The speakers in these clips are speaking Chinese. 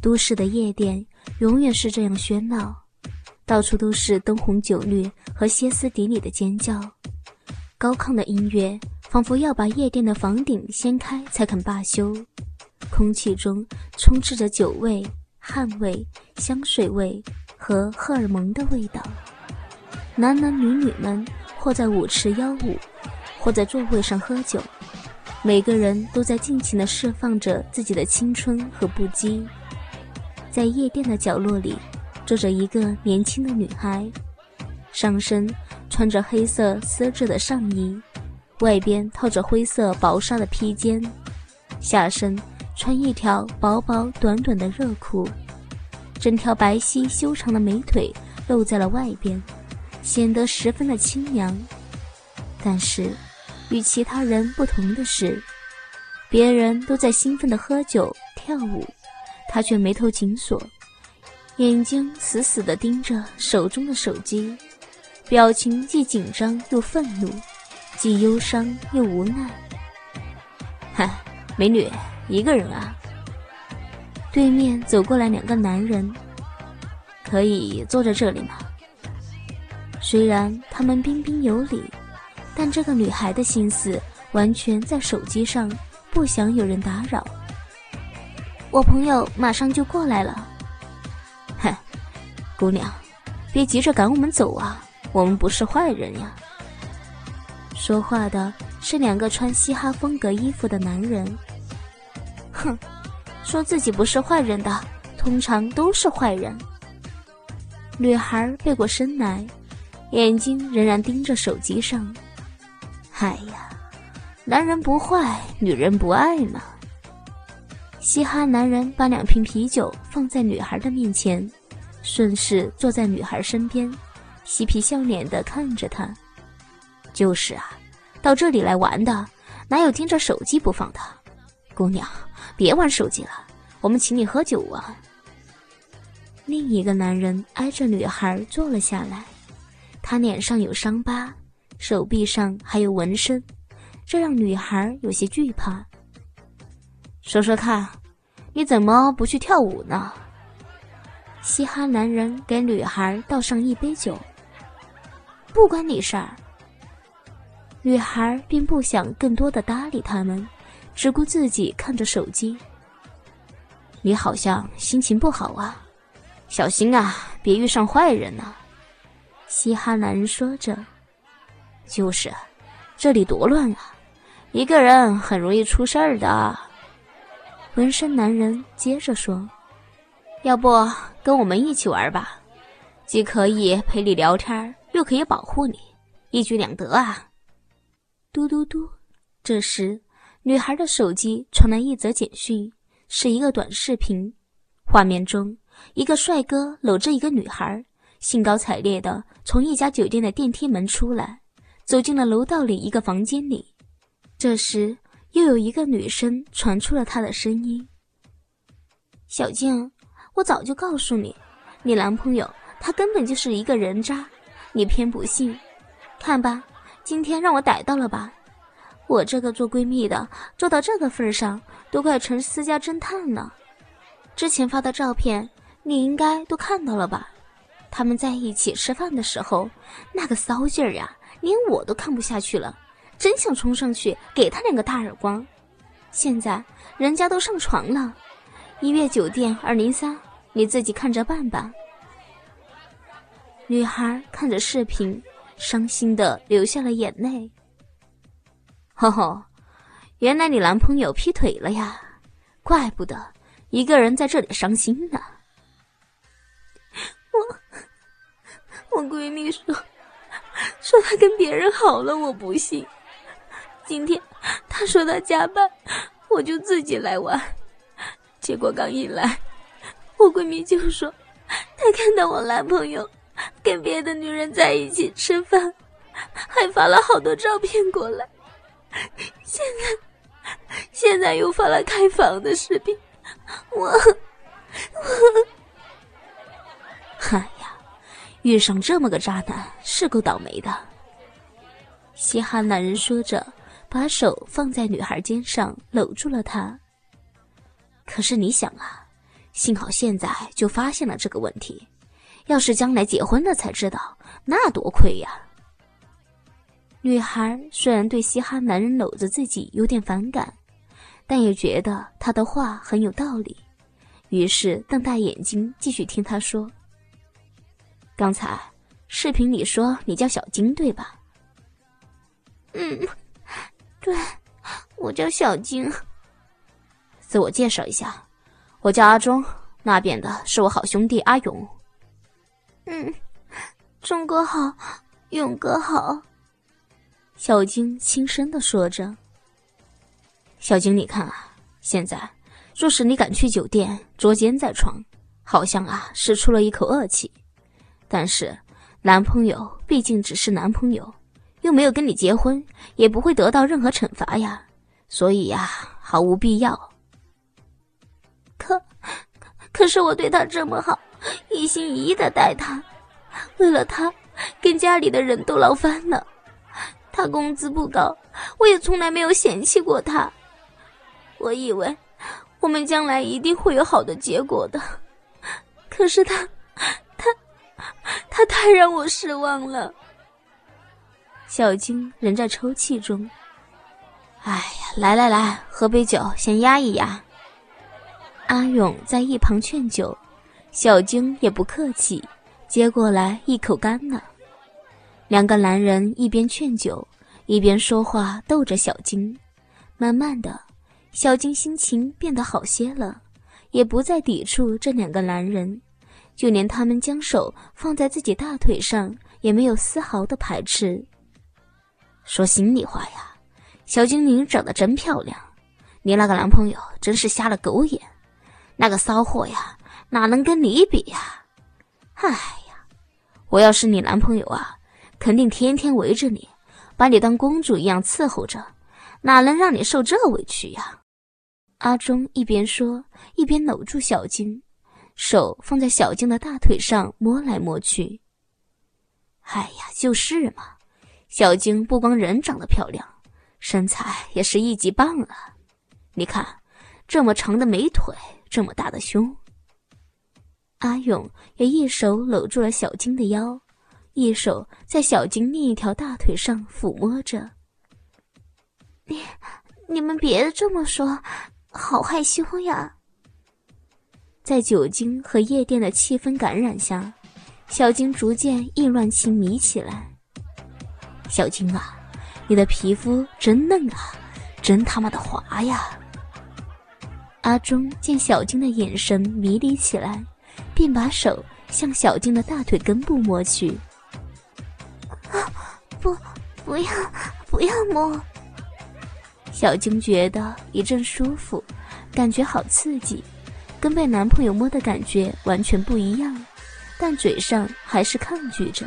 都市的夜店永远是这样喧闹，到处都是灯红酒绿和歇斯底里的尖叫，高亢的音乐仿佛要把夜店的房顶掀开才肯罢休。空气中充斥着酒味、汗味、香水味和荷尔蒙的味道。男男女女们或在舞池邀舞，或在座位上喝酒，每个人都在尽情地释放着自己的青春和不羁。在夜店的角落里，坐着一个年轻的女孩，上身穿着黑色丝质的上衣，外边套着灰色薄纱的披肩，下身穿一条薄薄短短的热裤，整条白皙修长的美腿露在了外边，显得十分的清凉。但是，与其他人不同的是，别人都在兴奋地喝酒跳舞。他却眉头紧锁，眼睛死死地盯着手中的手机，表情既紧张又愤怒，既忧伤又无奈。嗨，美女，一个人啊？对面走过来两个男人，可以坐在这里吗？虽然他们彬彬有礼，但这个女孩的心思完全在手机上，不想有人打扰。我朋友马上就过来了。哼，姑娘，别急着赶我们走啊，我们不是坏人呀。说话的是两个穿嘻哈风格衣服的男人。哼，说自己不是坏人的，通常都是坏人。女孩背过身来，眼睛仍然盯着手机上。哎呀，男人不坏，女人不爱嘛。嘻哈男人把两瓶啤酒放在女孩的面前，顺势坐在女孩身边，嬉皮笑脸地看着她。就是啊，到这里来玩的，哪有盯着手机不放的？姑娘，别玩手机了，我们请你喝酒啊。另一个男人挨着女孩坐了下来，他脸上有伤疤，手臂上还有纹身，这让女孩有些惧怕。说说看，你怎么不去跳舞呢？嘻哈男人给女孩倒上一杯酒。不关你事儿。女孩并不想更多的搭理他们，只顾自己看着手机。你好像心情不好啊，小心啊，别遇上坏人呢。嘻哈男人说着：“就是，这里多乱啊，一个人很容易出事儿的。”纹身男人接着说：“要不跟我们一起玩吧，既可以陪你聊天，又可以保护你，一举两得啊！”嘟嘟嘟，这时女孩的手机传来一则简讯，是一个短视频。画面中，一个帅哥搂着一个女孩，兴高采烈地从一家酒店的电梯门出来，走进了楼道里一个房间里。这时。又有一个女生传出了她的声音：“小静，我早就告诉你，你男朋友他根本就是一个人渣，你偏不信。看吧，今天让我逮到了吧？我这个做闺蜜的做到这个份上，都快成私家侦探了。之前发的照片你应该都看到了吧？他们在一起吃饭的时候，那个骚劲儿呀，连我都看不下去了。”真想冲上去给他两个大耳光，现在人家都上床了，一月酒店二零三，你自己看着办吧。女孩看着视频，伤心的流下了眼泪。吼吼，原来你男朋友劈腿了呀，怪不得一个人在这里伤心呢。我我闺蜜说说她跟别人好了，我不信。今天他说他加班，我就自己来玩。结果刚一来，我闺蜜就说她看到我男朋友跟别的女人在一起吃饭，还发了好多照片过来。现在现在又发了开房的视频，我我，哎呀，遇上这么个渣男是够倒霉的。嘻哈男人说着。把手放在女孩肩上，搂住了她。可是你想啊，幸好现在就发现了这个问题，要是将来结婚了才知道，那多亏呀。女孩虽然对嘻哈男人搂着自己有点反感，但也觉得他的话很有道理，于是瞪大眼睛继续听他说。刚才视频里说你叫小金对吧？嗯，对，我叫小金。自我介绍一下。我叫阿忠，那边的是我好兄弟阿勇。嗯，忠哥好，勇哥好。小晶轻声的说着。小晶，你看啊，现在若是你敢去酒店捉奸在床，好像啊是出了一口恶气。但是男朋友毕竟只是男朋友，又没有跟你结婚，也不会得到任何惩罚呀，所以呀，毫无必要。可，可是我对他这么好，一心一意的待他，为了他，跟家里的人都闹翻了。他工资不高，我也从来没有嫌弃过他。我以为我们将来一定会有好的结果的，可是他，他，他太让我失望了。小金仍在抽泣中。哎呀，来来来，喝杯酒，先压一压。阿勇在一旁劝酒，小晶也不客气，接过来一口干了。两个男人一边劝酒，一边说话逗着小晶。慢慢的，小晶心情变得好些了，也不再抵触这两个男人，就连他们将手放在自己大腿上，也没有丝毫的排斥。说心里话呀，小精灵长得真漂亮，你那个男朋友真是瞎了狗眼。那个骚货呀，哪能跟你比呀？哎呀，我要是你男朋友啊，肯定天天围着你，把你当公主一样伺候着，哪能让你受这委屈呀？阿忠一边说，一边搂住小金，手放在小金的大腿上摸来摸去。哎呀，就是嘛，小金不光人长得漂亮，身材也是一级棒啊！你看，这么长的美腿。这么大的胸，阿勇也一手搂住了小金的腰，一手在小金另一条大腿上抚摸着。你、你们别这么说，好害羞呀！在酒精和夜店的气氛感染下，小金逐渐意乱情迷起来。小金啊，你的皮肤真嫩啊，真他妈的滑呀！阿忠见小金的眼神迷离起来，便把手向小金的大腿根部摸去。啊，不，不要，不要摸！小金觉得一阵舒服，感觉好刺激，跟被男朋友摸的感觉完全不一样，但嘴上还是抗拒着。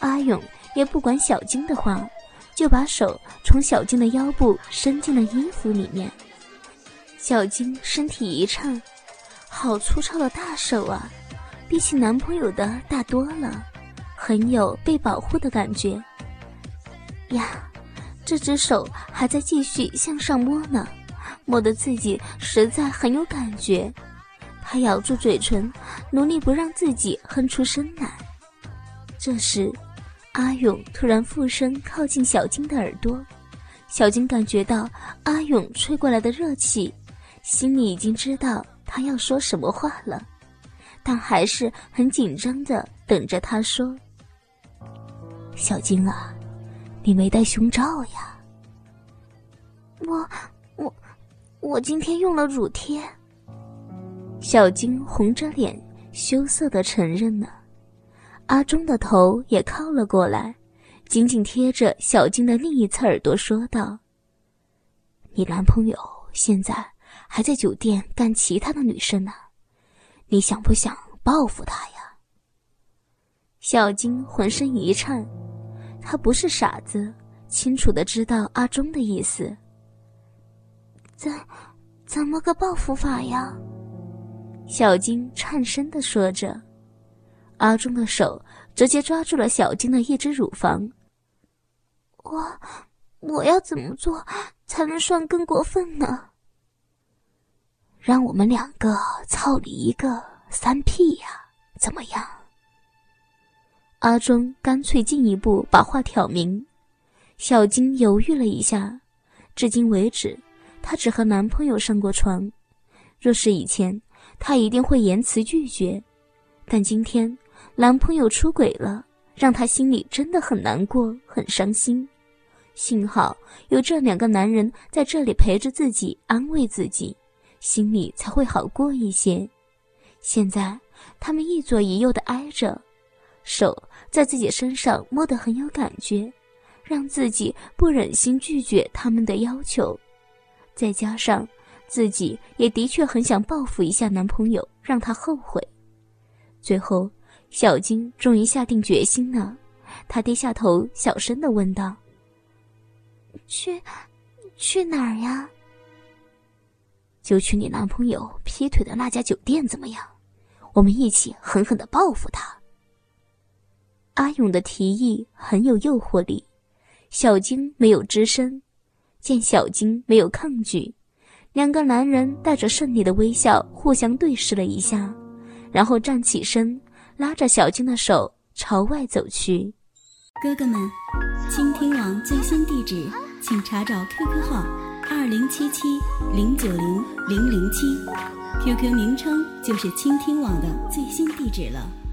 阿勇也不管小金的话，就把手从小金的腰部伸进了衣服里面。小金身体一颤，好粗糙的大手啊，比起男朋友的大多了，很有被保护的感觉。呀，这只手还在继续向上摸呢，摸得自己实在很有感觉。他咬住嘴唇，努力不让自己哼出声来。这时，阿勇突然附身靠近小金的耳朵，小金感觉到阿勇吹过来的热气。心里已经知道他要说什么话了，但还是很紧张的等着他说：“小金啊，你没戴胸罩呀？”“我我我今天用了乳贴。”小金红着脸羞涩的承认了。阿忠的头也靠了过来，紧紧贴着小金的另一侧耳朵说道：“你男朋友现在……”还在酒店干其他的女生呢，你想不想报复他呀？小金浑身一颤，他不是傻子，清楚的知道阿忠的意思。怎，怎么个报复法呀？小金颤声的说着。阿忠的手直接抓住了小金的一只乳房。我，我要怎么做才能算更过分呢？让我们两个操你一个三屁呀，怎么样？阿忠干脆进一步把话挑明。小金犹豫了一下，至今为止，她只和男朋友上过床。若是以前，她一定会言辞拒绝。但今天，男朋友出轨了，让她心里真的很难过，很伤心。幸好有这两个男人在这里陪着自己，安慰自己，心里才会好过一些。现在，他们一左一右的挨着，手在自己身上摸得很有感觉。让自己不忍心拒绝他们的要求，再加上自己也的确很想报复一下男朋友，让他后悔。最后，小金终于下定决心了，他低下头，小声的问道：“去，去哪儿呀？就去你男朋友劈腿的那家酒店，怎么样？我们一起狠狠的报复他。”阿勇的提议很有诱惑力。小金没有吱声，见小金没有抗拒，两个男人带着胜利的微笑互相对视了一下，然后站起身，拉着小静的手朝外走去。哥哥们，倾听网最新地址，请查找 QQ 号二零七七零九零零零七，QQ 名称就是倾听网的最新地址了。